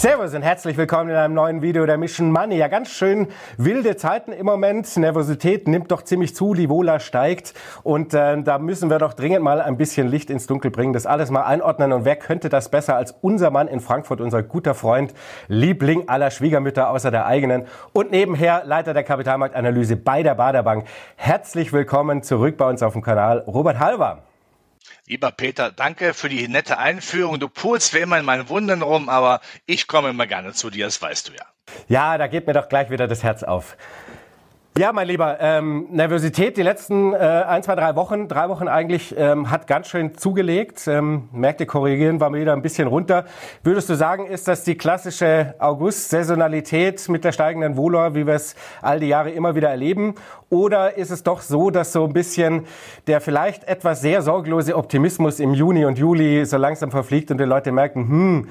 Servus und herzlich willkommen in einem neuen Video der Mission Money. Ja, ganz schön wilde Zeiten im Moment. Nervosität nimmt doch ziemlich zu, die Wohler steigt. Und äh, da müssen wir doch dringend mal ein bisschen Licht ins Dunkel bringen, das alles mal einordnen. Und wer könnte das besser als unser Mann in Frankfurt, unser guter Freund, Liebling aller Schwiegermütter außer der eigenen und nebenher Leiter der Kapitalmarktanalyse bei der Baderbank. Herzlich willkommen zurück bei uns auf dem Kanal, Robert Halver. Lieber Peter, danke für die nette Einführung. Du pulst wie immer in meinen Wunden rum, aber ich komme immer gerne zu dir, das weißt du ja. Ja, da geht mir doch gleich wieder das Herz auf. Ja, mein Lieber, ähm, Nervosität die letzten äh, ein, zwei, drei Wochen, drei Wochen eigentlich, ähm, hat ganz schön zugelegt. Ähm, Märkte korrigieren war wieder ein bisschen runter. Würdest du sagen, ist das die klassische August-Saisonalität mit der steigenden Wohler, wie wir es all die Jahre immer wieder erleben? Oder ist es doch so, dass so ein bisschen der vielleicht etwas sehr sorglose Optimismus im Juni und Juli so langsam verfliegt und die Leute merken, hm,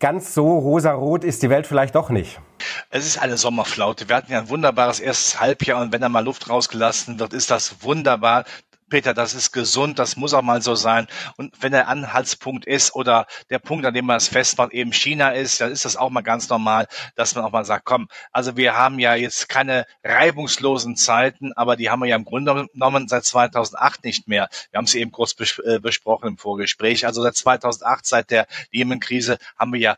ganz so rosarot ist die Welt vielleicht doch nicht? Es ist eine Sommerflaute. Wir hatten ja ein wunderbares erstes Halbjahr und wenn da mal Luft rausgelassen wird, ist das wunderbar. Peter, das ist gesund, das muss auch mal so sein. Und wenn der Anhaltspunkt ist oder der Punkt, an dem man es festmacht, eben China ist, dann ist das auch mal ganz normal, dass man auch mal sagt, komm, also wir haben ja jetzt keine reibungslosen Zeiten, aber die haben wir ja im Grunde genommen seit 2008 nicht mehr. Wir haben es eben kurz äh, besprochen im Vorgespräch. Also seit 2008, seit der Lehman-Krise, haben wir ja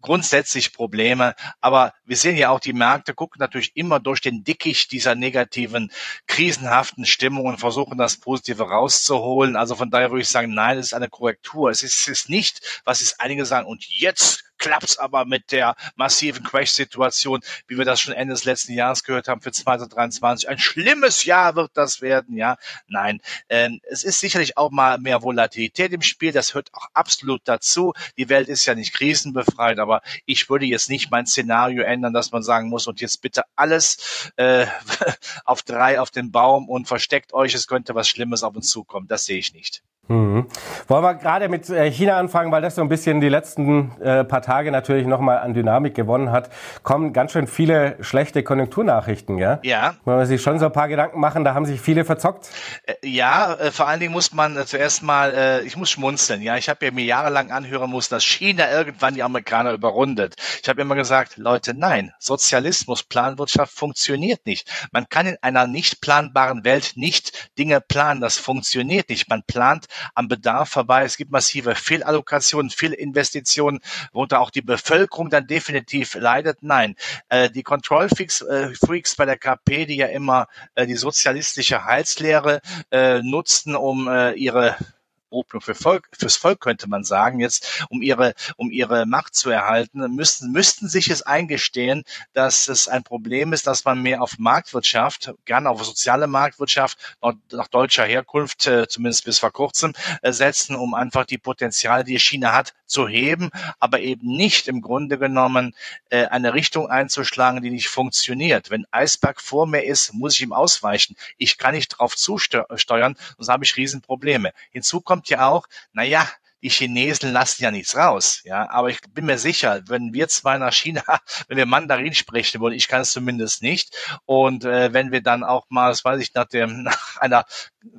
grundsätzlich Probleme. Aber wir sehen ja auch, die Märkte gucken natürlich immer durch den Dickicht dieser negativen, krisenhaften Stimmung und versuchen das Positive rauszuholen. Also von daher würde ich sagen, nein, es ist eine Korrektur. Es ist, es ist nicht, was es einige sagen, und jetzt klappt's aber mit der massiven Crash-Situation, wie wir das schon Ende des letzten Jahres gehört haben, für 2023. Ein schlimmes Jahr wird das werden, ja. Nein, ähm, es ist sicherlich auch mal mehr Volatilität im Spiel. Das hört auch absolut dazu. Die Welt ist ja nicht krisenbefreit, aber ich würde jetzt nicht mein Szenario ändern, dass man sagen muss, und jetzt bitte alles äh, auf drei auf den Baum und versteckt euch, es könnte was Schlimmes auf uns zukommen. Das sehe ich nicht. Mhm. Wollen wir gerade mit äh, China anfangen, weil das so ein bisschen die letzten äh, paar Tage natürlich nochmal an Dynamik gewonnen hat. Kommen ganz schön viele schlechte Konjunkturnachrichten, ja? Ja. Wollen wir sich schon so ein paar Gedanken machen, da haben sich viele verzockt? Äh, ja, äh, vor allen Dingen muss man äh, zuerst mal, äh, ich muss schmunzeln, ja. Ich habe ja mir jahrelang anhören müssen, dass China irgendwann die Amerikaner überrundet. Ich habe immer gesagt, Leute, nein, Sozialismus, Planwirtschaft funktioniert nicht. Man kann in einer nicht planbaren Welt nicht Dinge planen, das funktioniert nicht. Man plant am Bedarf vorbei. Es gibt massive Fehlallokationen, Fehlinvestitionen, worunter auch die Bevölkerung dann definitiv leidet. Nein, äh, die Control Freaks, äh, Freaks bei der KP, die ja immer äh, die sozialistische Heilslehre äh, nutzten, um äh, ihre Opium für Volk, fürs Volk könnte man sagen, jetzt um ihre, um ihre Macht zu erhalten, müssten, müssten sich es eingestehen, dass es ein Problem ist, dass man mehr auf Marktwirtschaft, gerne auf soziale Marktwirtschaft nach deutscher Herkunft, äh, zumindest bis vor kurzem, äh, setzen, um einfach die Potenziale, die China hat, zu heben, aber eben nicht im Grunde genommen äh, eine Richtung einzuschlagen, die nicht funktioniert. Wenn Eisberg vor mir ist, muss ich ihm ausweichen. Ich kann nicht drauf zusteuern, sonst habe ich Riesenprobleme. Hinzu kommt kommt ja auch, naja, die Chinesen lassen ja nichts raus, ja. Aber ich bin mir sicher, wenn wir zwei nach China, wenn wir Mandarin sprechen wollen, ich kann es zumindest nicht. Und äh, wenn wir dann auch mal, das weiß ich, nach dem, nach einer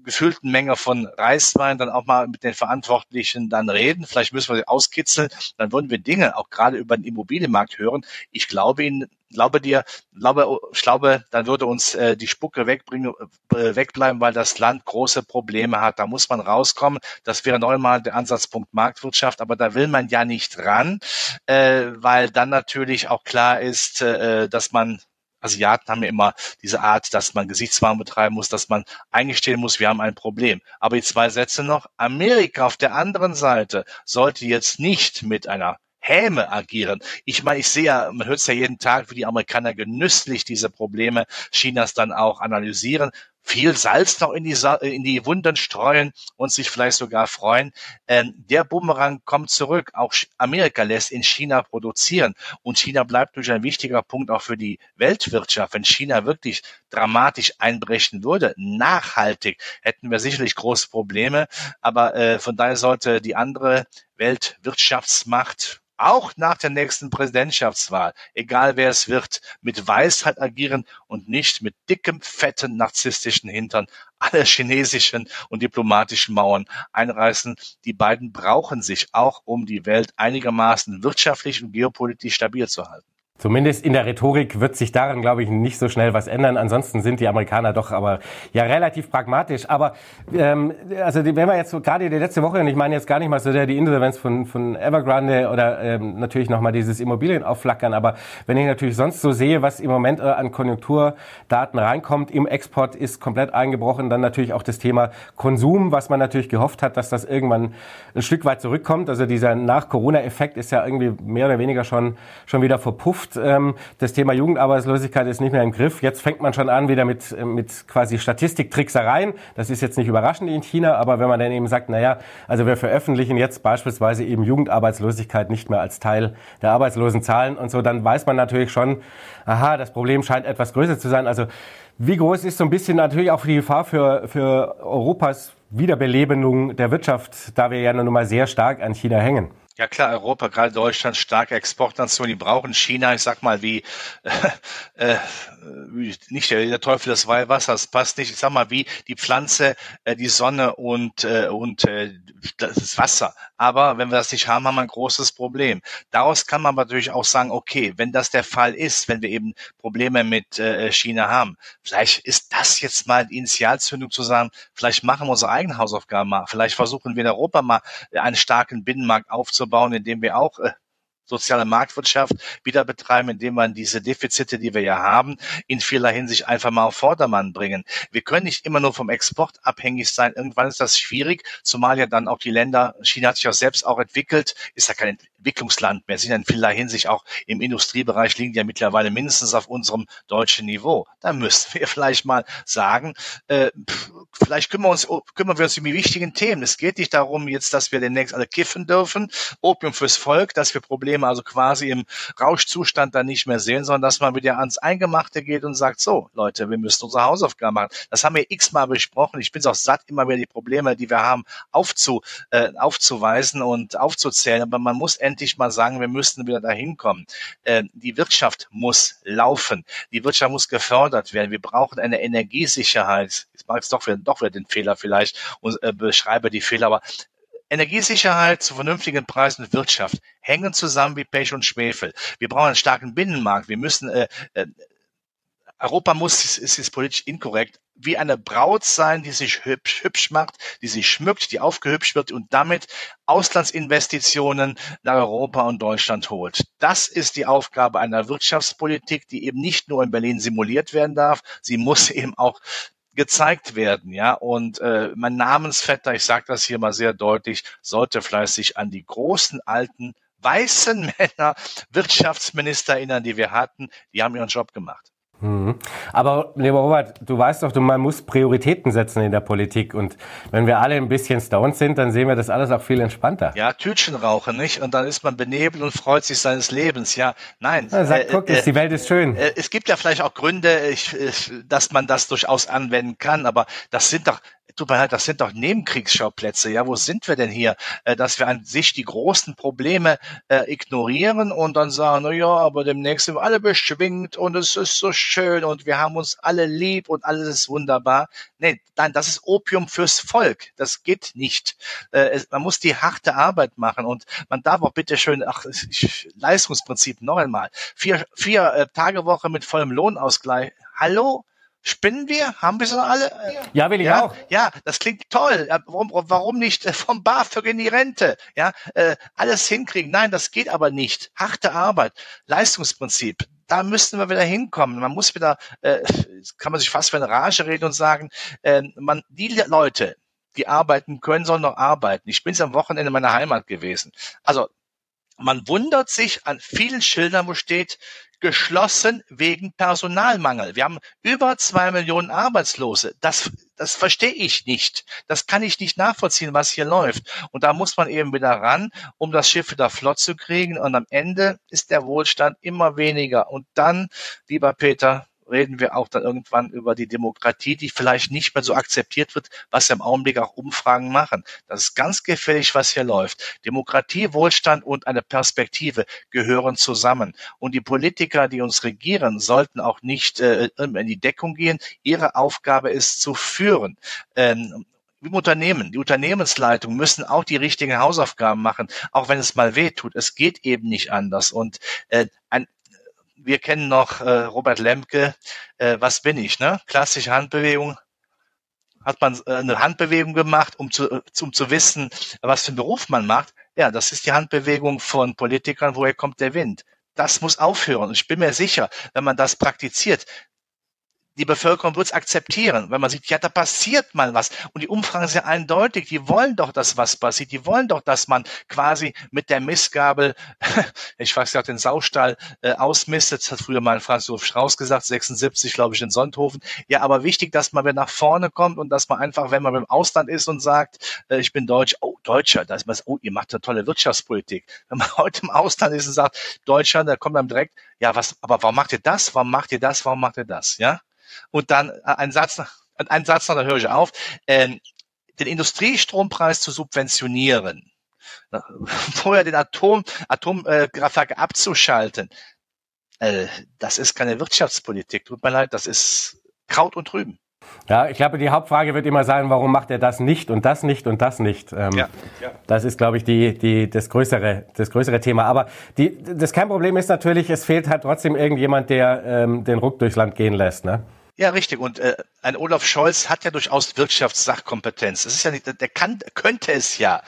gefühlten Menge von Reiswein dann auch mal mit den Verantwortlichen dann reden. Vielleicht müssen wir sie auskitzeln. Dann würden wir Dinge auch gerade über den Immobilienmarkt hören. Ich glaube Ihnen, glaube dir, glaube, ich glaube, dann würde uns äh, die Spucke wegbringen, äh, wegbleiben, weil das Land große Probleme hat. Da muss man rauskommen. Das wäre neunmal der Ansatzpunkt Marktwirtschaft, aber da will man ja nicht ran, äh, weil dann natürlich auch klar ist, äh, dass man Asiaten haben ja immer diese Art, dass man Gesichtswahn betreiben muss, dass man eingestehen muss, wir haben ein Problem. Aber die zwei Sätze noch. Amerika auf der anderen Seite sollte jetzt nicht mit einer Häme agieren. Ich meine, ich sehe ja, man hört es ja jeden Tag, wie die Amerikaner genüsslich diese Probleme Chinas dann auch analysieren viel Salz noch in die, in die Wunden streuen und sich vielleicht sogar freuen. Ähm, der Bumerang kommt zurück. Auch Amerika lässt in China produzieren und China bleibt durch ein wichtiger Punkt auch für die Weltwirtschaft. Wenn China wirklich dramatisch einbrechen würde, nachhaltig, hätten wir sicherlich große Probleme. Aber äh, von daher sollte die andere Weltwirtschaftsmacht auch nach der nächsten Präsidentschaftswahl, egal wer es wird, mit Weisheit agieren und nicht mit dickem, fetten, narzisstischen Hintern alle chinesischen und diplomatischen Mauern einreißen. Die beiden brauchen sich auch, um die Welt einigermaßen wirtschaftlich und geopolitisch stabil zu halten. Zumindest in der Rhetorik wird sich daran, glaube ich, nicht so schnell was ändern. Ansonsten sind die Amerikaner doch aber ja relativ pragmatisch. Aber ähm, also wenn wir jetzt so gerade die letzte Woche, und ich meine jetzt gar nicht mal so sehr die Insolvenz von, von Evergrande oder ähm, natürlich nochmal dieses Immobilienaufflackern, aber wenn ich natürlich sonst so sehe, was im Moment äh, an Konjunkturdaten reinkommt, im Export ist komplett eingebrochen, dann natürlich auch das Thema Konsum, was man natürlich gehofft hat, dass das irgendwann ein Stück weit zurückkommt. Also dieser Nach-Corona-Effekt ist ja irgendwie mehr oder weniger schon, schon wieder verpufft. Zukunft. Ähm, das Thema Jugendarbeitslosigkeit ist nicht mehr im Griff. Jetzt fängt man schon an wieder mit, äh, mit quasi Statistiktricksereien. Das ist jetzt nicht überraschend in China, aber wenn man dann eben sagt, naja, also wir veröffentlichen jetzt beispielsweise eben Jugendarbeitslosigkeit nicht mehr als Teil der Arbeitslosenzahlen und so, dann weiß man natürlich schon, aha, das Problem scheint etwas größer zu sein. Also wie groß ist so ein bisschen natürlich auch die Gefahr für, für Europas Wiederbelebung der Wirtschaft, da wir ja nun mal sehr stark an China hängen? Ja klar, Europa, gerade Deutschland, starke Exportnation, die brauchen China, ich sag mal, wie, äh, äh, nicht der, Teufel des Weihwassers, passt nicht, ich sag mal, wie die Pflanze, äh, die Sonne und, äh, und äh, das Wasser. Aber wenn wir das nicht haben, haben wir ein großes Problem. Daraus kann man natürlich auch sagen, okay, wenn das der Fall ist, wenn wir eben Probleme mit äh, China haben, vielleicht ist das jetzt mal die Initialzündung zu sagen, vielleicht machen wir unsere eigenen Hausaufgaben mal, vielleicht versuchen wir in Europa mal einen starken Binnenmarkt aufzubauen, indem wir auch äh, soziale Marktwirtschaft wieder betreiben, indem man diese Defizite, die wir ja haben, in vieler Hinsicht einfach mal auf Vordermann bringen. Wir können nicht immer nur vom Export abhängig sein. Irgendwann ist das schwierig, zumal ja dann auch die Länder, China hat sich ja selbst auch entwickelt, ist ja kein Entwicklungsland mehr, sind in vieler Hinsicht auch im Industriebereich liegen ja mittlerweile mindestens auf unserem deutschen Niveau. Da müssten wir vielleicht mal sagen, äh, vielleicht kümmern wir, uns, kümmern wir uns um die wichtigen Themen. Es geht nicht darum jetzt, dass wir demnächst alle kiffen dürfen, Opium fürs Volk, dass wir Probleme also quasi im Rauschzustand dann nicht mehr sehen, sondern dass man wieder ans Eingemachte geht und sagt, so Leute, wir müssen unsere Hausaufgaben machen. Das haben wir x-mal besprochen. Ich bin es auch satt, immer wieder die Probleme, die wir haben, aufzu, äh, aufzuweisen und aufzuzählen. Aber man muss endlich mal sagen, wir müssten wieder dahin kommen. Äh, die Wirtschaft muss laufen. Die Wirtschaft muss gefördert werden. Wir brauchen eine Energiesicherheit. Jetzt mache ich doch wieder, doch wieder den Fehler vielleicht und äh, beschreibe die Fehler, aber Energiesicherheit zu vernünftigen Preisen und Wirtschaft hängen zusammen wie Pech und Schwefel. Wir brauchen einen starken Binnenmarkt. Wir müssen äh, äh, Europa muss, ist jetzt politisch inkorrekt, wie eine Braut sein, die sich hübsch, hübsch macht, die sich schmückt, die aufgehübscht wird und damit Auslandsinvestitionen nach Europa und Deutschland holt. Das ist die Aufgabe einer Wirtschaftspolitik, die eben nicht nur in Berlin simuliert werden darf, sie muss eben auch gezeigt werden, ja. Und äh, mein Namensvetter, ich sage das hier mal sehr deutlich, sollte fleißig an die großen alten weißen Männer Wirtschaftsminister erinnern, die wir hatten. Die haben ihren Job gemacht. Mhm. Aber lieber Robert, du weißt doch, man muss Prioritäten setzen in der Politik. Und wenn wir alle ein bisschen stoned sind, dann sehen wir das alles auch viel entspannter. Ja, Tütchen rauchen, nicht? Und dann ist man benebelt und freut sich seines Lebens. Ja, nein. Ja, sag, äh, guck, äh, die Welt ist schön. Äh, es gibt ja vielleicht auch Gründe, ich, dass man das durchaus anwenden kann, aber das sind doch tut mir leid, das sind doch Nebenkriegsschauplätze. Ja, wo sind wir denn hier? Äh, dass wir an sich die großen Probleme äh, ignorieren und dann sagen, na ja, aber demnächst sind wir alle beschwingt und es ist so schön und wir haben uns alle lieb und alles ist wunderbar. Nee, nein, das ist Opium fürs Volk. Das geht nicht. Äh, es, man muss die harte Arbeit machen und man darf auch bitte schön, ach, ich, Leistungsprinzip noch einmal. Vier, vier äh, Tage Woche mit vollem Lohnausgleich. Hallo? Spinnen wir? Haben wir so alle? Ja, will ich ja, auch. Ja, das klingt toll. Warum, warum nicht vom BAföG in die Rente? Ja, äh, alles hinkriegen. Nein, das geht aber nicht. Harte Arbeit, Leistungsprinzip. Da müssten wir wieder hinkommen. Man muss wieder, äh, kann man sich fast für eine Rage reden und sagen, äh, man, die Leute, die arbeiten können, sollen noch arbeiten. Ich bin am Wochenende in meiner Heimat gewesen. Also man wundert sich an vielen Schildern, wo steht, geschlossen wegen Personalmangel. Wir haben über zwei Millionen Arbeitslose. Das, das verstehe ich nicht. Das kann ich nicht nachvollziehen, was hier läuft. Und da muss man eben wieder ran, um das Schiff wieder flott zu kriegen. Und am Ende ist der Wohlstand immer weniger. Und dann, lieber Peter, reden wir auch dann irgendwann über die Demokratie, die vielleicht nicht mehr so akzeptiert wird, was im Augenblick auch Umfragen machen. Das ist ganz gefährlich, was hier läuft. Demokratie, Wohlstand und eine Perspektive gehören zusammen. Und die Politiker, die uns regieren, sollten auch nicht äh, in die Deckung gehen. Ihre Aufgabe ist zu führen. Ähm, im Unternehmen, die Unternehmensleitung müssen auch die richtigen Hausaufgaben machen, auch wenn es mal weh tut. Es geht eben nicht anders. Und äh, ein wir kennen noch äh, Robert Lemke, äh, was bin ich, ne? Klassische Handbewegung. Hat man äh, eine Handbewegung gemacht, um zu, um zu wissen, was für einen Beruf man macht. Ja, das ist die Handbewegung von Politikern, woher kommt der Wind. Das muss aufhören. Und ich bin mir sicher, wenn man das praktiziert, die Bevölkerung wird es akzeptieren, wenn man sieht, ja, da passiert mal was. Und die Umfragen sind eindeutig, die wollen doch, dass was passiert. Die wollen doch, dass man quasi mit der Missgabel, ich weiß ja, den Saustall äh, ausmistet. Das hat früher mal Franz Josef Strauß gesagt, 76, glaube ich, in Sonthofen. Ja, aber wichtig, dass man wieder nach vorne kommt und dass man einfach, wenn man im Ausland ist und sagt, äh, ich bin Deutsch, oh, Deutscher, da ist man, oh, ihr macht eine tolle Wirtschaftspolitik. Wenn man heute im Ausland ist und sagt, Deutscher, da kommt dann direkt, ja, was, aber warum macht ihr das? Warum macht ihr das? Warum macht ihr das? Ja? Und dann äh, ein Satz, ein Satz noch, dann höre ich auf, ähm, den Industriestrompreis zu subventionieren, vorher den Atom, Atomkraftwerke äh, abzuschalten, äh, das ist keine Wirtschaftspolitik. Tut mir leid, das ist Kraut und Trüben. Ja, ich glaube, die Hauptfrage wird immer sein, warum macht er das nicht und das nicht und das nicht? Ähm, ja, ja. Das ist, glaube ich, die, die, das, größere, das größere Thema. Aber die, das Kernproblem ist natürlich, es fehlt halt trotzdem irgendjemand, der ähm, den Ruck durchs Land gehen lässt. Ne? Ja, richtig. Und äh, ein Olaf Scholz hat ja durchaus Wirtschaftssachkompetenz. Das ist ja nicht, der kann, könnte es ja.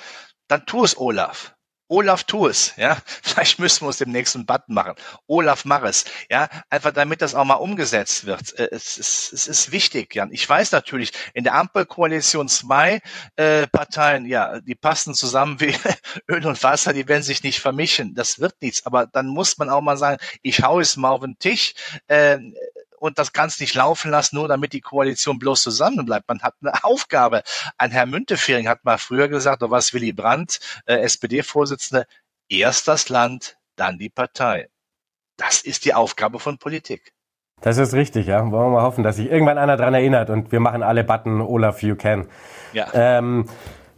Dann tu es, Olaf. Olaf, tu es, ja. Vielleicht müssen wir uns dem nächsten Button machen. Olaf, mach es, ja. Einfach damit das auch mal umgesetzt wird. Äh, es ist, es ist wichtig, Jan. Ich weiß natürlich, in der Ampelkoalition zwei äh, Parteien, ja, die passen zusammen wie Öl und Wasser, die werden sich nicht vermischen. Das wird nichts. Aber dann muss man auch mal sagen, ich hau es mal auf den Tisch. Äh, und das kannst nicht laufen lassen, nur damit die Koalition bloß zusammenbleibt. Man hat eine Aufgabe. Ein Herr Müntefering hat mal früher gesagt, oder was Willy Brandt, äh, SPD-Vorsitzende, erst das Land, dann die Partei. Das ist die Aufgabe von Politik. Das ist richtig, ja. Wollen wir mal hoffen, dass sich irgendwann einer dran erinnert und wir machen alle Button Olaf, you can. Ja. Ähm,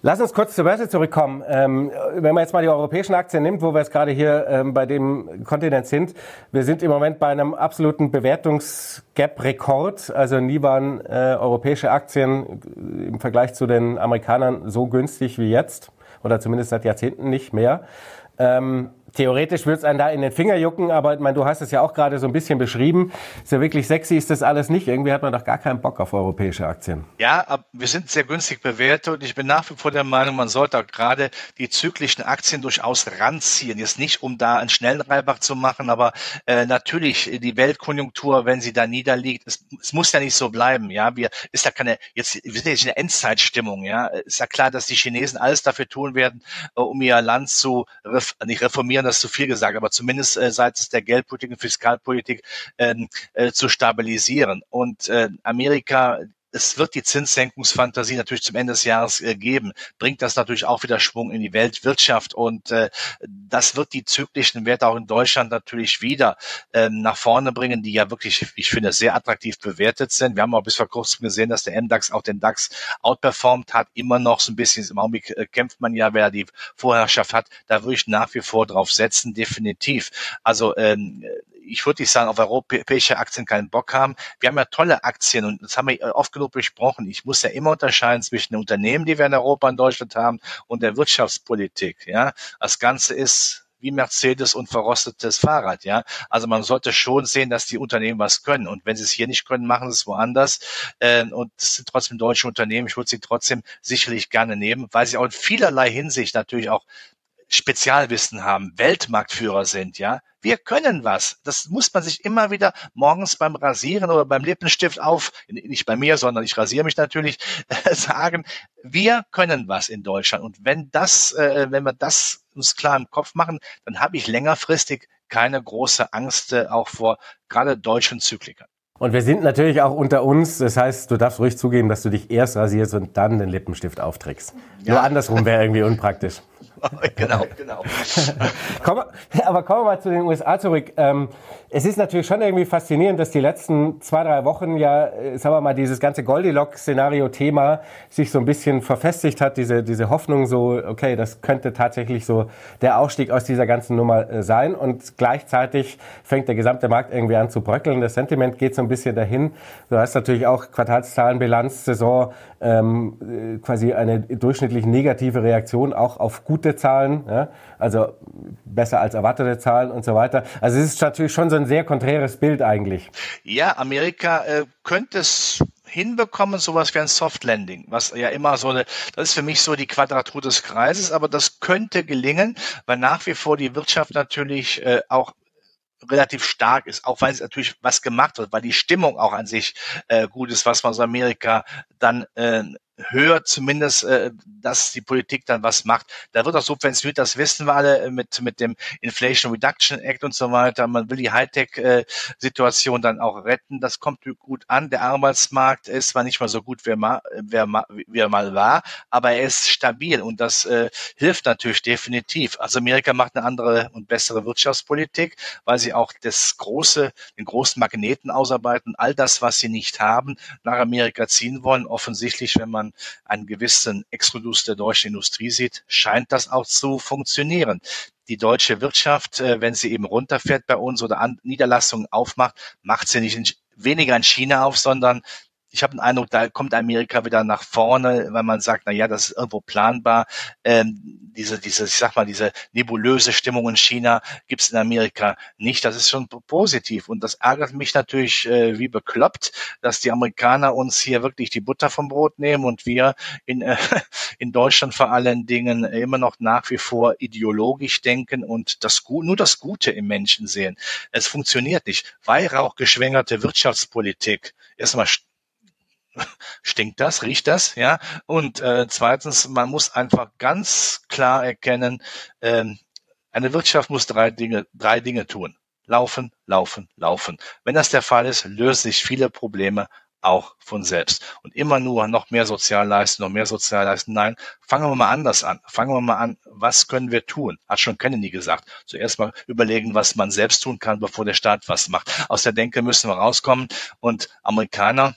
Lass uns kurz zur Börse zurückkommen. Ähm, wenn man jetzt mal die europäischen Aktien nimmt, wo wir jetzt gerade hier ähm, bei dem Kontinent sind, wir sind im Moment bei einem absoluten Bewertungsgap-Rekord. Also nie waren äh, europäische Aktien im Vergleich zu den Amerikanern so günstig wie jetzt oder zumindest seit Jahrzehnten nicht mehr. Ähm, Theoretisch würde es einen da in den Finger jucken, aber meine, du hast es ja auch gerade so ein bisschen beschrieben. Ist ja wirklich sexy, ist das alles nicht. Irgendwie hat man doch gar keinen Bock auf europäische Aktien. Ja, aber wir sind sehr günstig bewertet und ich bin nach wie vor der Meinung, man sollte auch gerade die zyklischen Aktien durchaus ranziehen. Jetzt nicht, um da einen schnellen Reibach zu machen, aber äh, natürlich die Weltkonjunktur, wenn sie da niederliegt, es, es muss ja nicht so bleiben. Ja, wir ist ja keine jetzt wir sind jetzt in der Endzeitstimmung. Ja, ist ja klar, dass die Chinesen alles dafür tun werden, äh, um ihr Land zu nicht reformieren reformieren, das ist zu viel gesagt, aber zumindest äh, seitens der Geldpolitik und Fiskalpolitik ähm, äh, zu stabilisieren. Und äh, Amerika es wird die Zinssenkungsfantasie natürlich zum Ende des Jahres äh, geben, bringt das natürlich auch wieder Schwung in die Weltwirtschaft und äh, das wird die zyklischen Werte auch in Deutschland natürlich wieder ähm, nach vorne bringen, die ja wirklich, ich finde, sehr attraktiv bewertet sind. Wir haben auch bis vor kurzem gesehen, dass der MDAX auch den DAX outperformt hat, immer noch so ein bisschen, im Augenblick äh, kämpft man ja, wer die Vorherrschaft hat, da würde ich nach wie vor drauf setzen, definitiv. Also ähm, ich würde nicht sagen, auf europäische Aktien keinen Bock haben. Wir haben ja tolle Aktien und das haben wir oft genug besprochen. Ich muss ja immer unterscheiden zwischen den Unternehmen, die wir in Europa und Deutschland haben und der Wirtschaftspolitik. Ja, das Ganze ist wie Mercedes und verrostetes Fahrrad, ja. Also man sollte schon sehen, dass die Unternehmen was können. Und wenn sie es hier nicht können, machen sie es woanders. Ähm, und es sind trotzdem deutsche Unternehmen. Ich würde sie trotzdem sicherlich gerne nehmen, weil sie auch in vielerlei Hinsicht natürlich auch Spezialwissen haben, Weltmarktführer sind, ja. Wir können was. Das muss man sich immer wieder morgens beim Rasieren oder beim Lippenstift auf, nicht bei mir, sondern ich rasiere mich natürlich, äh, sagen. Wir können was in Deutschland. Und wenn das, äh, wenn wir das uns klar im Kopf machen, dann habe ich längerfristig keine große Angst äh, auch vor gerade deutschen Zyklikern. Und wir sind natürlich auch unter uns. Das heißt, du darfst ruhig zugeben, dass du dich erst rasierst und dann den Lippenstift aufträgst. Ja. Nur andersrum wäre irgendwie unpraktisch. genau, genau. Komm, aber kommen wir mal zu den USA zurück. Ähm, es ist natürlich schon irgendwie faszinierend, dass die letzten zwei, drei Wochen ja, äh, sagen wir mal, dieses ganze Goldilocks-Szenario-Thema sich so ein bisschen verfestigt hat, diese, diese Hoffnung so, okay, das könnte tatsächlich so der Ausstieg aus dieser ganzen Nummer äh, sein und gleichzeitig fängt der gesamte Markt irgendwie an zu bröckeln. Das Sentiment geht so ein bisschen dahin. Du hast natürlich auch Quartalszahlen, Bilanz, Saison, ähm, äh, quasi eine durchschnittlich negative Reaktion auch auf gute Zahlen, ja? also besser als erwartete Zahlen und so weiter. Also es ist natürlich schon so ein sehr konträres Bild eigentlich. Ja, Amerika äh, könnte es hinbekommen, sowas wie ein Soft Landing, was ja immer so eine, das ist für mich so die Quadratur des Kreises, aber das könnte gelingen, weil nach wie vor die Wirtschaft natürlich äh, auch relativ stark ist, auch weil es natürlich was gemacht wird, weil die Stimmung auch an sich äh, gut ist, was man aus Amerika dann äh, hört zumindest, äh, dass die Politik dann was macht. Da wird auch subventioniert, das wissen wir alle äh, mit, mit dem Inflation Reduction Act und so weiter. Man will die Hightech-Situation äh, dann auch retten. Das kommt gut an. Der Arbeitsmarkt ist zwar nicht mal so gut, wie er mal, wie er mal, wie er mal war, aber er ist stabil und das äh, hilft natürlich definitiv. Also Amerika macht eine andere und bessere Wirtschaftspolitik, weil sie auch das große, den großen Magneten ausarbeiten, all das, was sie nicht haben, nach Amerika ziehen wollen. Offensichtlich, wenn man einen gewissen Exodus der deutschen Industrie sieht, scheint das auch zu funktionieren. Die deutsche Wirtschaft, äh, wenn sie eben runterfährt bei uns oder Niederlassungen aufmacht, macht sie nicht weniger in China auf, sondern ich habe den Eindruck, da kommt Amerika wieder nach vorne, weil man sagt, na ja, das ist irgendwo planbar. Ähm, diese, diese, ich sag mal, diese nebulöse Stimmung in China gibt's in Amerika nicht. Das ist schon positiv und das ärgert mich natürlich äh, wie bekloppt, dass die Amerikaner uns hier wirklich die Butter vom Brot nehmen und wir in äh, in Deutschland vor allen Dingen immer noch nach wie vor ideologisch denken und das nur das Gute im Menschen sehen. Es funktioniert nicht. Weihrauchgeschwängerte Wirtschaftspolitik erstmal stinkt das, riecht das, ja. Und äh, zweitens, man muss einfach ganz klar erkennen, ähm, eine Wirtschaft muss drei Dinge, drei Dinge tun. Laufen, laufen, laufen. Wenn das der Fall ist, lösen sich viele Probleme auch von selbst. Und immer nur noch mehr Sozialleisten, noch mehr Sozialleisten. Nein, fangen wir mal anders an. Fangen wir mal an, was können wir tun? Hat schon Kennedy gesagt. Zuerst mal überlegen, was man selbst tun kann, bevor der Staat was macht. Aus der Denke müssen wir rauskommen. Und Amerikaner,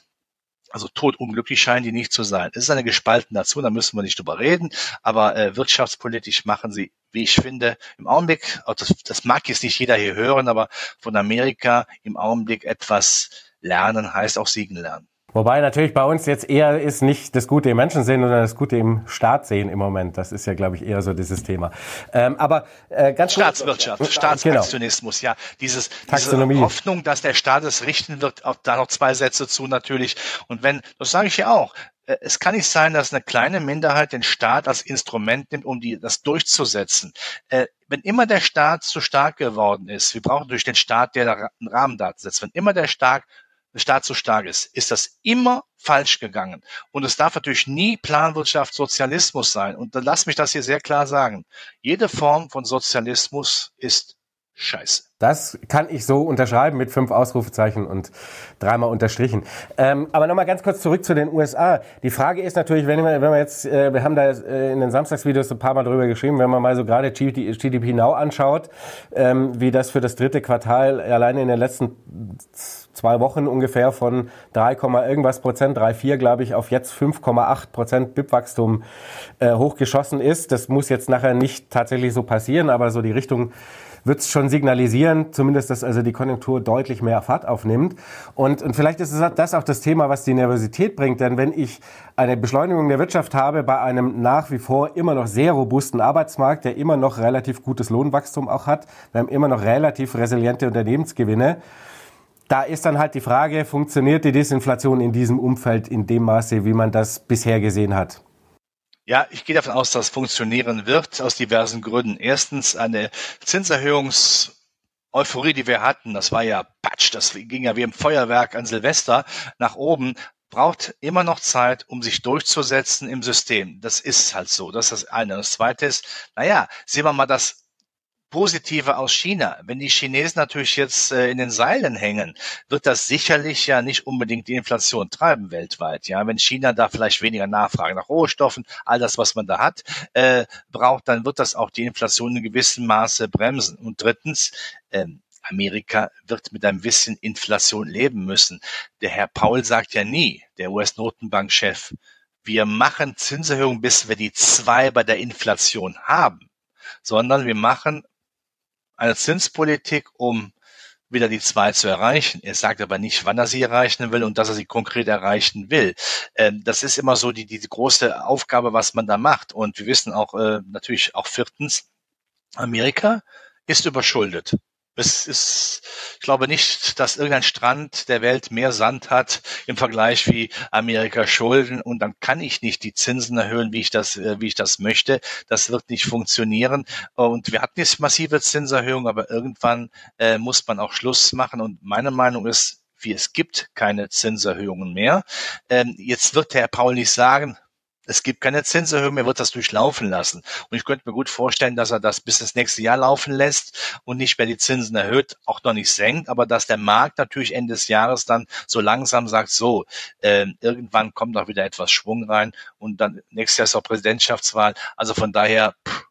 also totunglücklich scheinen die nicht zu sein. Es ist eine gespaltene Nation, da müssen wir nicht drüber reden, aber äh, wirtschaftspolitisch machen sie, wie ich finde, im Augenblick, das, das mag jetzt nicht jeder hier hören, aber von Amerika im Augenblick etwas lernen heißt auch siegen lernen. Wobei natürlich bei uns jetzt eher ist nicht das Gute im Menschen sehen, sondern das Gute im Staat sehen im Moment. Das ist ja, glaube ich, eher so dieses Thema. Ähm, aber äh, ganz Staatswirtschaft, gut, Staatsaktionismus, genau. ja. Dieses, diese Hoffnung, dass der Staat es richten wird, auch da noch zwei Sätze zu natürlich. Und wenn, das sage ich ja auch, äh, es kann nicht sein, dass eine kleine Minderheit den Staat als Instrument nimmt, um die, das durchzusetzen. Äh, wenn immer der Staat zu stark geworden ist, wir brauchen durch den Staat, der einen Rahmendaten setzt, wenn immer der Staat Staat so stark ist, ist das immer falsch gegangen. Und es darf natürlich nie Planwirtschaft Sozialismus sein. Und dann lass mich das hier sehr klar sagen. Jede Form von Sozialismus ist Scheiße. Das kann ich so unterschreiben mit fünf Ausrufezeichen und dreimal unterstrichen. Ähm, aber nochmal ganz kurz zurück zu den USA. Die Frage ist natürlich, wenn wir, wenn wir jetzt, äh, wir haben da äh, in den Samstagsvideos ein paar Mal drüber geschrieben, wenn man mal so gerade GDP Now anschaut, ähm, wie das für das dritte Quartal alleine in den letzten zwei Wochen ungefähr von 3, irgendwas Prozent, 3,4 glaube ich, auf jetzt 5,8 Prozent BIP-Wachstum äh, hochgeschossen ist. Das muss jetzt nachher nicht tatsächlich so passieren, aber so die Richtung wird es schon signalisieren, zumindest, dass also die Konjunktur deutlich mehr Fahrt aufnimmt. Und, und vielleicht ist das auch das Thema, was die Nervosität bringt. Denn wenn ich eine Beschleunigung der Wirtschaft habe bei einem nach wie vor immer noch sehr robusten Arbeitsmarkt, der immer noch relativ gutes Lohnwachstum auch hat, wir haben immer noch relativ resiliente Unternehmensgewinne, da ist dann halt die Frage, funktioniert die Desinflation in diesem Umfeld in dem Maße, wie man das bisher gesehen hat? Ja, ich gehe davon aus, dass funktionieren wird, aus diversen Gründen. Erstens eine Zinserhöhungs- Euphorie, die wir hatten, das war ja Patsch, das ging ja wie im Feuerwerk an Silvester nach oben, braucht immer noch Zeit, um sich durchzusetzen im System. Das ist halt so. Das ist das eine. Das zweite ist, naja, sehen wir mal das Positive aus China. Wenn die Chinesen natürlich jetzt äh, in den Seilen hängen, wird das sicherlich ja nicht unbedingt die Inflation treiben weltweit. Ja, wenn China da vielleicht weniger Nachfrage nach Rohstoffen, all das, was man da hat, äh, braucht, dann wird das auch die Inflation in gewissem Maße bremsen. Und drittens, ähm, Amerika wird mit ein bisschen Inflation leben müssen. Der Herr Paul sagt ja nie, der US-Notenbankchef, wir machen Zinserhöhungen, bis wir die zwei bei der Inflation haben, sondern wir machen eine Zinspolitik, um wieder die zwei zu erreichen. Er sagt aber nicht, wann er sie erreichen will und dass er sie konkret erreichen will. Ähm, das ist immer so die, die große Aufgabe, was man da macht. Und wir wissen auch äh, natürlich auch viertens, Amerika ist überschuldet. Es ist, ich glaube nicht, dass irgendein Strand der Welt mehr Sand hat im Vergleich wie Amerika Schulden und dann kann ich nicht die Zinsen erhöhen, wie ich das, äh, wie ich das möchte. Das wird nicht funktionieren. Und wir hatten jetzt massive Zinserhöhungen, aber irgendwann äh, muss man auch Schluss machen. Und meine Meinung ist, wie es gibt keine Zinserhöhungen mehr. Ähm, jetzt wird Herr Paul nicht sagen, es gibt keine Zinserhöhung, er wird das durchlaufen lassen. Und ich könnte mir gut vorstellen, dass er das bis ins nächste Jahr laufen lässt und nicht mehr die Zinsen erhöht, auch noch nicht senkt, aber dass der Markt natürlich Ende des Jahres dann so langsam sagt, so, äh, irgendwann kommt noch wieder etwas Schwung rein und dann nächstes Jahr ist auch Präsidentschaftswahl. Also von daher pff,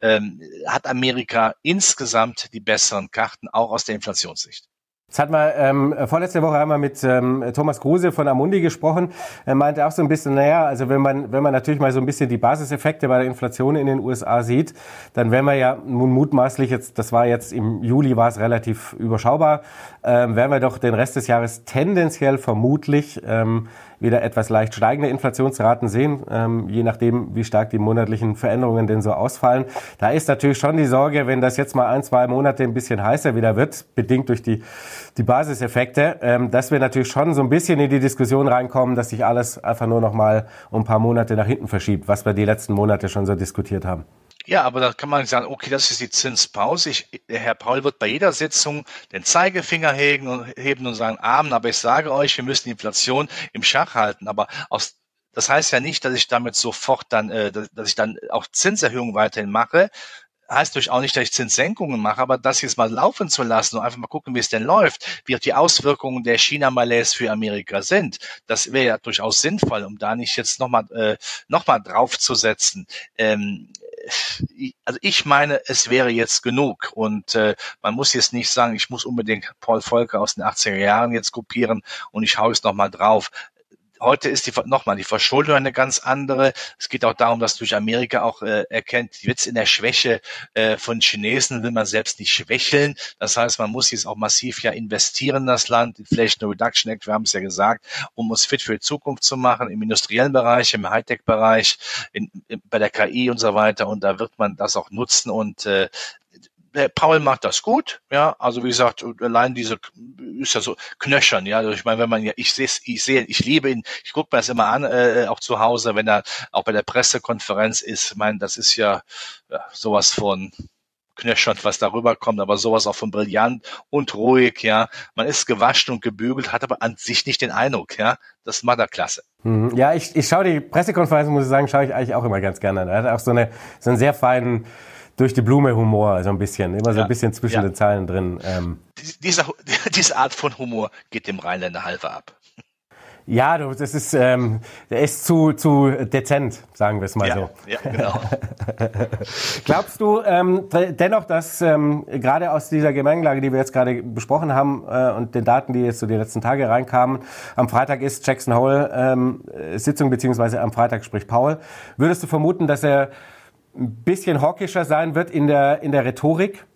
ähm, hat Amerika insgesamt die besseren Karten, auch aus der Inflationssicht. Das hat wir ähm, vorletzte Woche einmal mit ähm, Thomas Kruse von Amundi gesprochen. Er meinte auch so ein bisschen, naja, also wenn man, wenn man natürlich mal so ein bisschen die Basiseffekte bei der Inflation in den USA sieht, dann werden wir ja nun mutmaßlich jetzt, das war jetzt im Juli war es relativ überschaubar, ähm, werden wir doch den Rest des Jahres tendenziell vermutlich ähm, wieder etwas leicht steigende Inflationsraten sehen, ähm, je nachdem, wie stark die monatlichen Veränderungen denn so ausfallen. Da ist natürlich schon die Sorge, wenn das jetzt mal ein, zwei Monate ein bisschen heißer wieder wird, bedingt durch die, die Basiseffekte, ähm, dass wir natürlich schon so ein bisschen in die Diskussion reinkommen, dass sich alles einfach nur noch mal um ein paar Monate nach hinten verschiebt, was wir die letzten Monate schon so diskutiert haben. Ja, aber da kann man sagen, okay, das ist die Zinspause. Ich, der Herr Paul wird bei jeder Sitzung den Zeigefinger heben und, heben und sagen, Amen, aber ich sage euch, wir müssen die Inflation im Schach halten. Aber aus, das heißt ja nicht, dass ich damit sofort dann, äh, dass ich dann auch Zinserhöhungen weiterhin mache, heißt durch auch nicht, dass ich Zinssenkungen mache, aber das jetzt mal laufen zu lassen und einfach mal gucken, wie es denn läuft, wie auch die Auswirkungen der China-Malaise für Amerika sind. Das wäre ja durchaus sinnvoll, um da nicht jetzt nochmal äh, noch draufzusetzen. Ähm, also ich meine, es wäre jetzt genug. Und äh, man muss jetzt nicht sagen, ich muss unbedingt Paul Volcker aus den 80er Jahren jetzt kopieren und ich hau es nochmal drauf heute ist die nochmal die Verschuldung eine ganz andere. Es geht auch darum, dass durch Amerika auch äh, erkennt, jetzt in der Schwäche äh, von Chinesen will man selbst nicht schwächeln. Das heißt, man muss jetzt auch massiv ja investieren in das Land, Inflation Reduction Act, wir haben es ja gesagt, um uns fit für die Zukunft zu machen, im industriellen Bereich, im Hightech-Bereich, in, bei der KI und so weiter. Und da wird man das auch nutzen und äh, der Paul macht das gut, ja, also wie gesagt, allein diese ist ja so knöchern, ja, also ich meine, wenn man ja, ich sehe, ich sehe, ich liebe ihn, ich gucke mir das immer an, äh, auch zu Hause, wenn er auch bei der Pressekonferenz ist, ich meine, das ist ja, ja sowas von knöchernd, was darüber kommt, aber sowas auch von brillant und ruhig, ja. Man ist gewaschen und gebügelt, hat aber an sich nicht den Eindruck, ja. Das macht er klasse. Mhm. Ja, ich, ich schaue die Pressekonferenz, muss ich sagen, schaue ich eigentlich auch immer ganz gerne. Er hat auch so eine, so einen sehr feinen, durch die Blume Humor, so ein bisschen, immer so ein bisschen zwischen den Zeilen drin. Ähm. Diese, diese Art von Humor geht dem Rheinländer halber ab. Ja, du, das ist, ähm, der ist zu, zu dezent, sagen wir es mal ja, so. Ja, genau. Glaubst du ähm, dennoch, dass ähm, gerade aus dieser Gemengelage, die wir jetzt gerade besprochen haben äh, und den Daten, die jetzt so die letzten Tage reinkamen, am Freitag ist Jackson Hole ähm, Sitzung, beziehungsweise am Freitag spricht Paul. Würdest du vermuten, dass er ein bisschen hawkischer sein wird in der, in der Rhetorik?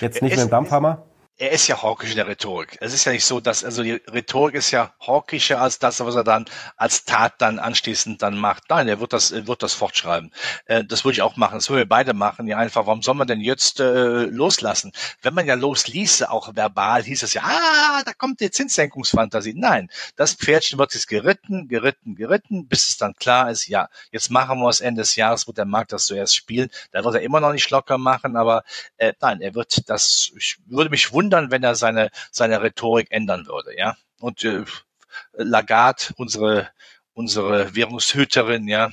Jetzt nicht es, mit dem Dampfhammer? Er ist ja hawkisch in der Rhetorik. Es ist ja nicht so, dass, also die Rhetorik ist ja hawkischer als das, was er dann als Tat dann anschließend dann macht. Nein, er wird das, wird das fortschreiben. Äh, das würde ich auch machen. Das würden wir beide machen. Ja, einfach, warum soll man denn jetzt äh, loslassen? Wenn man ja losließe, auch verbal, hieß es ja, ah, da kommt die Zinssenkungsfantasie. Nein, das Pferdchen wird jetzt geritten, geritten, geritten, bis es dann klar ist, ja, jetzt machen wir es Ende des Jahres, wird der Markt das zuerst spielen. Da wird er immer noch nicht locker machen, aber äh, nein, er wird das, ich würde mich wundern, wundern, wenn er seine, seine Rhetorik ändern würde, ja. Und äh, Lagarde, unsere, unsere Währungshüterin, ja,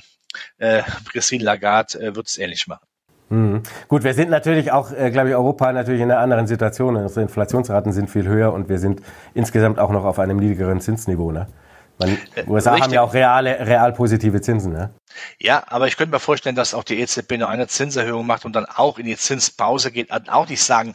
äh, Christine Lagarde, äh, wird es ähnlich machen. Mhm. Gut, wir sind natürlich auch, äh, glaube ich, Europa natürlich in einer anderen Situation. Unsere Inflationsraten sind viel höher und wir sind insgesamt auch noch auf einem niedrigeren Zinsniveau. Ne? Man, äh, USA Richtig. haben ja auch reale, real positive Zinsen. Ne? Ja, aber ich könnte mir vorstellen, dass auch die EZB noch eine Zinserhöhung macht und dann auch in die Zinspause geht. Und auch nicht sagen,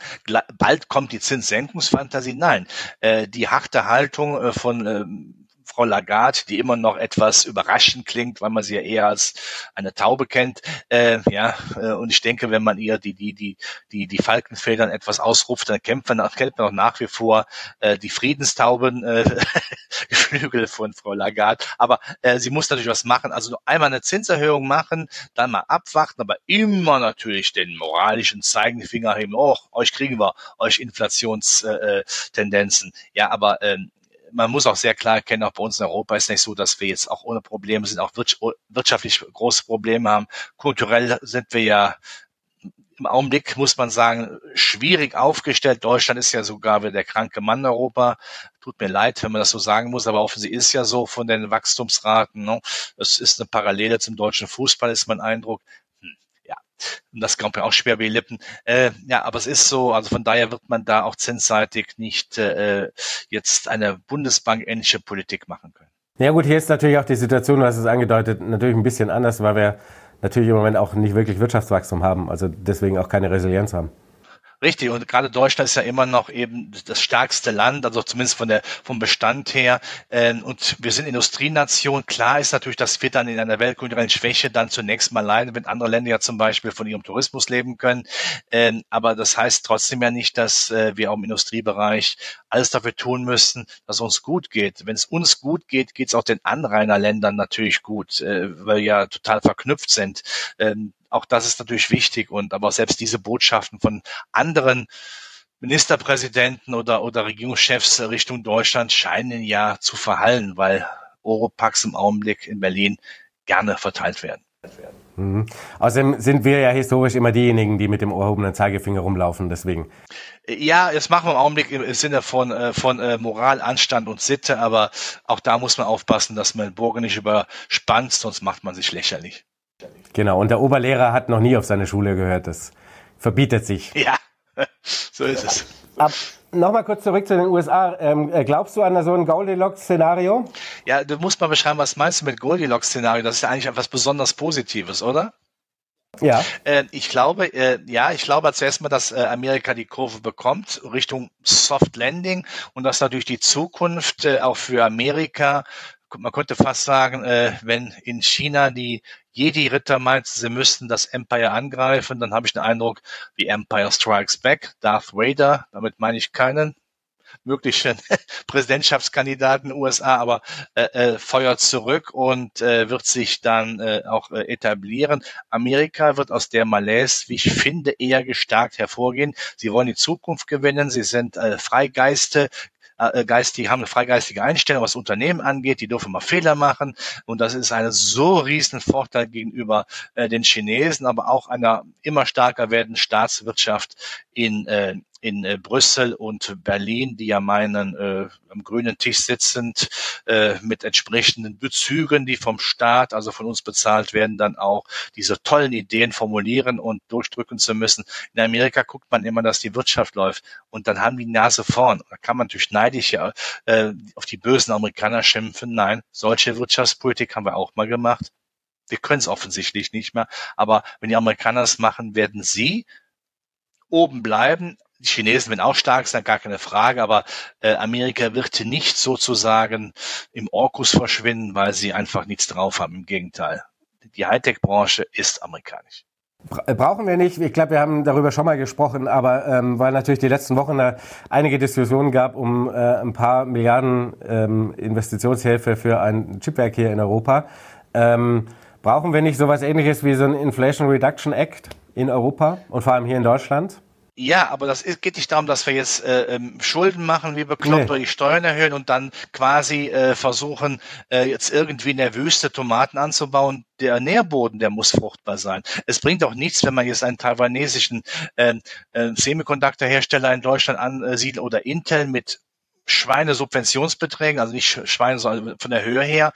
bald kommt die Zinssenkungsfantasie. Nein, äh, die harte Haltung äh, von ähm, Frau Lagarde, die immer noch etwas überraschend klingt, weil man sie ja eher als eine Taube kennt. Äh, ja, äh, und ich denke, wenn man ihr die die die die die Falkenfedern etwas ausruft, dann kämpft man, kennt man auch nach wie vor äh, die Friedenstauben äh, Geflügel von Frau Lagarde. Aber äh, sie muss natürlich was machen. Also nur einmal eine Zinserhöhung machen, dann mal abwarten, aber immer natürlich den moralischen Zeigefinger heben. Oh, euch kriegen wir, euch Inflationstendenzen. Ja, aber ähm, man muss auch sehr klar erkennen, auch bei uns in Europa ist nicht so, dass wir jetzt auch ohne Probleme sind, auch wirtschaftlich große Probleme haben. Kulturell sind wir ja im Augenblick muss man sagen, schwierig aufgestellt. Deutschland ist ja sogar wie der kranke Mann Europa. Tut mir leid, wenn man das so sagen muss, aber offensichtlich ist ja so von den Wachstumsraten. Ne? Das ist eine Parallele zum deutschen Fußball, ist mein Eindruck. Das kommt mir auch schwer wie Lippen. Äh, ja, aber es ist so, also von daher wird man da auch zinsseitig nicht äh, jetzt eine Bundesbank-ähnliche Politik machen können. Ja gut, hier ist natürlich auch die Situation, du hast es angedeutet, natürlich ein bisschen anders, weil wir natürlich im Moment auch nicht wirklich Wirtschaftswachstum haben, also deswegen auch keine Resilienz haben. Richtig, und gerade Deutschland ist ja immer noch eben das stärkste Land, also zumindest von der, vom Bestand her. Ähm, und wir sind Industrienation. Klar ist natürlich, dass wir dann in einer weltkulturellen Schwäche dann zunächst mal leiden, wenn andere Länder ja zum Beispiel von ihrem Tourismus leben können. Ähm, aber das heißt trotzdem ja nicht, dass äh, wir auch im Industriebereich alles dafür tun müssen, dass es uns gut geht. Wenn es uns gut geht, geht es auch den Anrainerländern natürlich gut, äh, weil wir ja total verknüpft sind. Auch das ist natürlich wichtig und aber selbst diese Botschaften von anderen Ministerpräsidenten oder, oder Regierungschefs Richtung Deutschland scheinen ja zu verhallen, weil Europax im Augenblick in Berlin gerne verteilt werden. Mhm. Außerdem sind wir ja historisch immer diejenigen, die mit dem erhobenen Zeigefinger rumlaufen, deswegen. Ja, das machen wir im Augenblick im Sinne von, äh, von äh, Moral, Anstand und Sitte, aber auch da muss man aufpassen, dass man Burger nicht überspannt, sonst macht man sich lächerlich. Genau, und der Oberlehrer hat noch nie auf seine Schule gehört. Das verbietet sich. Ja, so ist es. Ab, Nochmal kurz zurück zu den USA. Ähm, äh, glaubst du an so ein Goldilocks-Szenario? Ja, du musst mal beschreiben, was meinst du mit Goldilocks-Szenario? Das ist ja eigentlich etwas besonders Positives, oder? Ja. Äh, ich glaube, äh, ja, ich glaube zuerst mal, dass äh, Amerika die Kurve bekommt Richtung Soft Landing und dass natürlich die Zukunft äh, auch für Amerika man könnte fast sagen, äh, wenn in China die Jedi-Ritter meint, sie müssten das Empire angreifen, dann habe ich den Eindruck, wie Empire Strikes Back, Darth Vader, damit meine ich keinen möglichen Präsidentschaftskandidaten USA, aber äh, äh, feuert zurück und äh, wird sich dann äh, auch äh, etablieren. Amerika wird aus der Malaise, wie ich finde, eher gestärkt hervorgehen. Sie wollen die Zukunft gewinnen, sie sind äh, Freigeiste, äh, Geist, die haben eine freigeistige Einstellung, was Unternehmen angeht, die dürfen mal Fehler machen. Und das ist ein so riesen Vorteil gegenüber äh, den Chinesen, aber auch einer immer stärker werdenden Staatswirtschaft in, äh, in äh, Brüssel und Berlin, die ja meinen, äh, am grünen Tisch sitzend, äh, mit entsprechenden Bezügen, die vom Staat, also von uns bezahlt werden, dann auch diese tollen Ideen formulieren und durchdrücken zu müssen. In Amerika guckt man immer, dass die Wirtschaft läuft und dann haben die Nase vorn. Da kann man natürlich neidisch ja, äh, auf die bösen Amerikaner schimpfen. Nein, solche Wirtschaftspolitik haben wir auch mal gemacht. Wir können es offensichtlich nicht mehr. Aber wenn die Amerikaner es machen, werden sie oben bleiben, die Chinesen werden auch stark sein, gar keine Frage, aber äh, Amerika wird nicht sozusagen im Orkus verschwinden, weil sie einfach nichts drauf haben. Im Gegenteil. Die Hightech-Branche ist amerikanisch. Brauchen wir nicht. Ich glaube, wir haben darüber schon mal gesprochen, aber ähm, weil natürlich die letzten Wochen da einige Diskussionen gab um äh, ein paar Milliarden ähm, Investitionshilfe für ein Chipwerk hier in Europa. Ähm, brauchen wir nicht sowas ähnliches wie so ein Inflation Reduction Act in Europa und vor allem hier in Deutschland? Ja, aber das ist, geht nicht darum, dass wir jetzt äh, ähm, Schulden machen, wie bekloppt, nee. oder die Steuern erhöhen und dann quasi äh, versuchen, äh, jetzt irgendwie in der Wüste Tomaten anzubauen. Der Nährboden, der muss fruchtbar sein. Es bringt auch nichts, wenn man jetzt einen taiwanesischen äh, äh, Semiconductor-Hersteller in Deutschland ansiedelt oder Intel mit Schweinesubventionsbeträgen, also nicht Schweine, sondern von der Höhe her,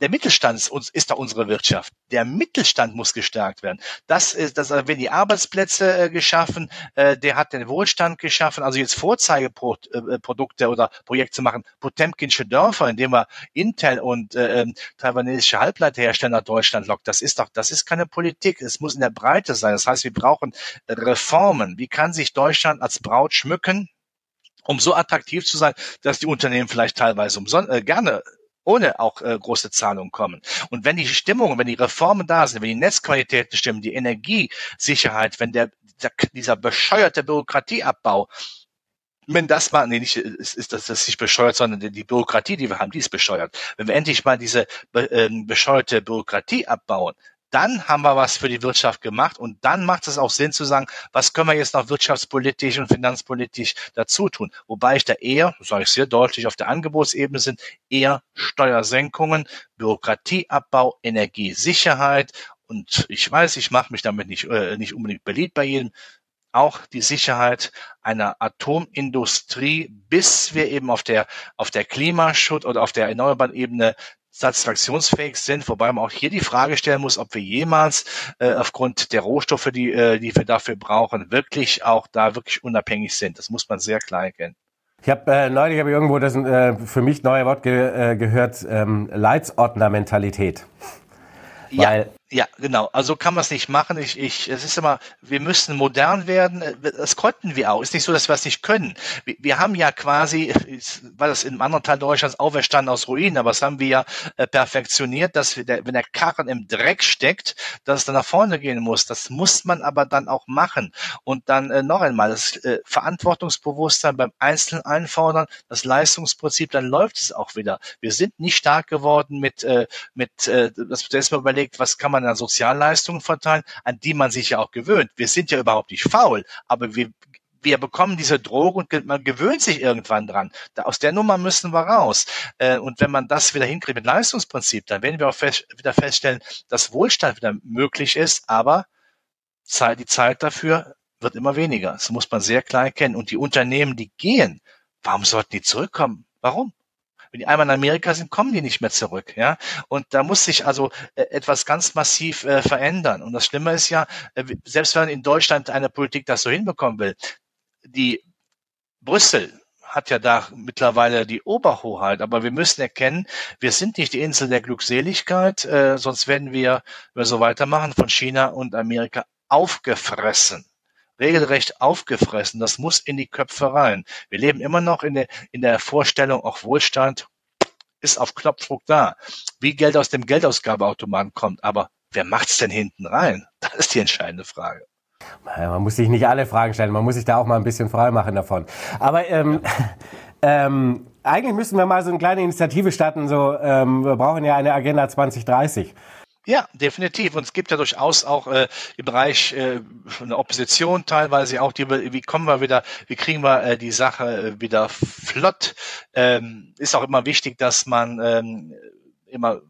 der Mittelstand ist da unsere Wirtschaft. Der Mittelstand muss gestärkt werden. Das ist, das werden die Arbeitsplätze äh, geschaffen, äh, der hat den Wohlstand geschaffen. Also jetzt Vorzeigeprodukte äh, oder Projekte machen, Potemkinsche Dörfer, indem wir Intel und äh, ähm, taiwanesische Halbleiterhersteller nach Deutschland lockt. Das ist doch, das ist keine Politik. Es muss in der Breite sein. Das heißt, wir brauchen Reformen. Wie kann sich Deutschland als Braut schmücken? um so attraktiv zu sein, dass die Unternehmen vielleicht teilweise umsonst, äh, gerne ohne auch äh, große Zahlungen kommen. Und wenn die Stimmung, wenn die Reformen da sind, wenn die Netzqualitäten stimmen, die Energiesicherheit, wenn der, der dieser bescheuerte Bürokratieabbau wenn das mal, nee, nicht, ist, ist das, das nicht bescheuert, sondern die, die Bürokratie, die wir haben, die ist bescheuert. Wenn wir endlich mal diese be, ähm, bescheuerte Bürokratie abbauen, dann haben wir was für die Wirtschaft gemacht und dann macht es auch Sinn zu sagen, was können wir jetzt noch wirtschaftspolitisch und finanzpolitisch dazu tun. Wobei ich da eher, sage ich sehr deutlich, auf der Angebotsebene sind eher Steuersenkungen, Bürokratieabbau, Energiesicherheit und ich weiß, ich mache mich damit nicht, äh, nicht unbedingt beliebt bei jedem, auch die Sicherheit einer Atomindustrie, bis wir eben auf der, auf der Klimaschutz oder auf der erneuerbaren Ebene satisfaktionsfähig sind, wobei man auch hier die Frage stellen muss, ob wir jemals äh, aufgrund der Rohstoffe, die, äh, die wir dafür brauchen, wirklich auch da wirklich unabhängig sind. Das muss man sehr klar erkennen. Ich habe äh, neulich hab ich irgendwo das äh, für mich neue Wort ge äh, gehört, ähm, Leitsordner-Mentalität. Ja. Ja, genau. Also kann man es nicht machen. Ich, ich, es ist immer, wir müssen modern werden. Das konnten wir auch. Ist nicht so, dass wir es nicht können. Wir, wir haben ja quasi, war das in einem anderen Teil Deutschlands auferstanden aus Ruinen, aber das haben wir ja äh, perfektioniert, dass wir, der, wenn der Karren im Dreck steckt, dass es dann nach vorne gehen muss. Das muss man aber dann auch machen. Und dann äh, noch einmal, das äh, Verantwortungsbewusstsein beim Einzelnen einfordern, das Leistungsprinzip, dann läuft es auch wieder. Wir sind nicht stark geworden mit, äh, mit, äh, dass man erstmal überlegt, was kann man man an Sozialleistungen verteilen, an die man sich ja auch gewöhnt. Wir sind ja überhaupt nicht faul, aber wir, wir bekommen diese Droge und man gewöhnt sich irgendwann dran. Da, aus der Nummer müssen wir raus. Äh, und wenn man das wieder hinkriegt mit Leistungsprinzip, dann werden wir auch fest, wieder feststellen, dass Wohlstand wieder möglich ist, aber Zeit, die Zeit dafür wird immer weniger. Das muss man sehr klar erkennen. Und die Unternehmen, die gehen, warum sollten die zurückkommen? Warum? Wenn die einmal in Amerika sind, kommen die nicht mehr zurück. Ja? Und da muss sich also äh, etwas ganz massiv äh, verändern. Und das Schlimme ist ja, äh, selbst wenn in Deutschland eine Politik das so hinbekommen will, die Brüssel hat ja da mittlerweile die Oberhoheit, aber wir müssen erkennen, wir sind nicht die Insel der Glückseligkeit, äh, sonst werden wir, wenn wir so weitermachen, von China und Amerika aufgefressen regelrecht aufgefressen. Das muss in die Köpfe rein. Wir leben immer noch in der, in der Vorstellung, auch Wohlstand ist auf Knopfdruck da. Wie Geld aus dem Geldausgabeautomaten kommt, aber wer macht's denn hinten rein? Das ist die entscheidende Frage. Man muss sich nicht alle Fragen stellen, man muss sich da auch mal ein bisschen frei machen davon. Aber ähm, ähm, eigentlich müssen wir mal so eine kleine Initiative starten. So, ähm, wir brauchen ja eine Agenda 2030. Ja, definitiv. Und es gibt ja durchaus auch äh, im Bereich äh, eine Opposition teilweise auch die, wie kommen wir wieder, wie kriegen wir äh, die Sache äh, wieder flott. Ähm, ist auch immer wichtig, dass man ähm, immer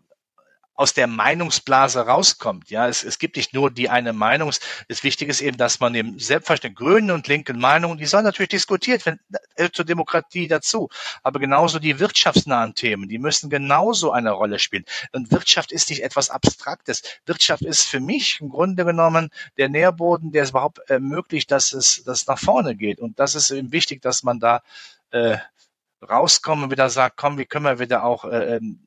aus der Meinungsblase rauskommt. Ja, es, es gibt nicht nur die eine Meinung. Das Wichtige ist eben, dass man eben selbstverständlich grünen und linken Meinungen, die sollen natürlich diskutiert werden, äh, zur Demokratie dazu. Aber genauso die wirtschaftsnahen Themen, die müssen genauso eine Rolle spielen. Und Wirtschaft ist nicht etwas Abstraktes. Wirtschaft ist für mich im Grunde genommen der Nährboden, der es überhaupt ermöglicht, dass es, dass es nach vorne geht. Und das ist eben wichtig, dass man da äh, rauskommt und wieder sagt, komm, wie können wir wieder auch äh, ähm,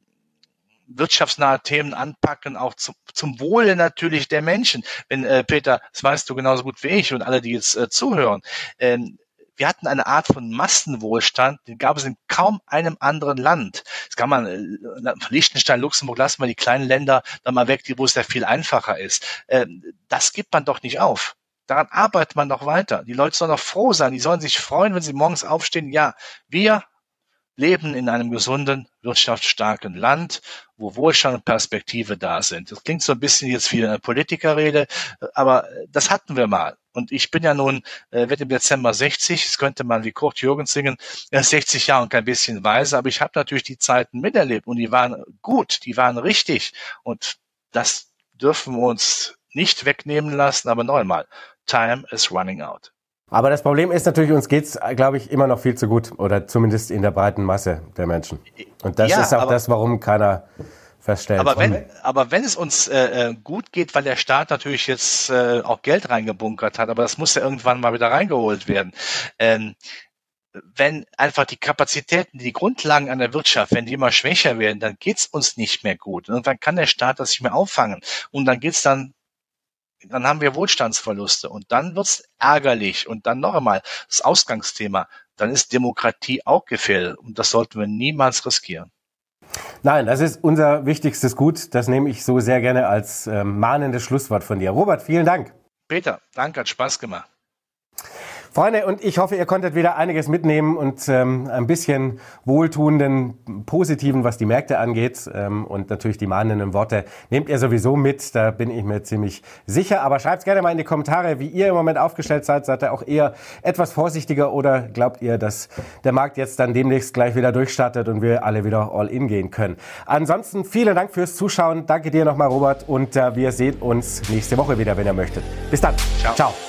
wirtschaftsnahe Themen anpacken, auch zum, zum Wohle natürlich der Menschen. Wenn äh, Peter, das weißt du genauso gut wie ich und alle, die jetzt äh, zuhören, ähm, wir hatten eine Art von Massenwohlstand, den gab es in kaum einem anderen Land. Das kann man, äh, Liechtenstein, Luxemburg, lassen wir die kleinen Länder dann mal weg, wo es ja viel einfacher ist. Ähm, das gibt man doch nicht auf. Daran arbeitet man noch weiter. Die Leute sollen noch froh sein. Die sollen sich freuen, wenn sie morgens aufstehen. Ja, wir leben in einem gesunden, wirtschaftsstarken Land, wo Wohlstand und Perspektive da sind. Das klingt so ein bisschen jetzt wie eine Politikerrede, aber das hatten wir mal. Und ich bin ja nun, äh, werde im Dezember 60, das könnte man wie Kurt Jürgens singen, 60 Jahre und kein bisschen weise, aber ich habe natürlich die Zeiten miterlebt und die waren gut, die waren richtig. Und das dürfen wir uns nicht wegnehmen lassen, aber noch einmal, time is running out. Aber das Problem ist natürlich, uns geht's, glaube ich, immer noch viel zu gut. Oder zumindest in der breiten Masse der Menschen. Und das ja, ist auch das, warum keiner feststellt. Aber wenn, aber wenn es uns äh, äh, gut geht, weil der Staat natürlich jetzt äh, auch Geld reingebunkert hat, aber das muss ja irgendwann mal wieder reingeholt werden. Ähm, wenn einfach die Kapazitäten, die Grundlagen an der Wirtschaft, wenn die immer schwächer werden, dann geht's uns nicht mehr gut. Und dann kann der Staat das nicht mehr auffangen. Und dann geht's dann dann haben wir Wohlstandsverluste und dann wird's ärgerlich und dann noch einmal das Ausgangsthema, dann ist Demokratie auch gefährdet und das sollten wir niemals riskieren. Nein, das ist unser wichtigstes Gut. Das nehme ich so sehr gerne als äh, mahnendes Schlusswort von dir. Robert, vielen Dank. Peter, danke, hat Spaß gemacht. Freunde, und ich hoffe, ihr konntet wieder einiges mitnehmen und ähm, ein bisschen wohltuenden, positiven, was die Märkte angeht. Ähm, und natürlich die mahnenden Worte nehmt ihr sowieso mit, da bin ich mir ziemlich sicher. Aber schreibt gerne mal in die Kommentare, wie ihr im Moment aufgestellt seid. Seid ihr auch eher etwas vorsichtiger oder glaubt ihr, dass der Markt jetzt dann demnächst gleich wieder durchstartet und wir alle wieder all in gehen können? Ansonsten vielen Dank fürs Zuschauen. Danke dir nochmal, Robert. Und äh, wir sehen uns nächste Woche wieder, wenn ihr möchtet. Bis dann. Ciao. Ciao.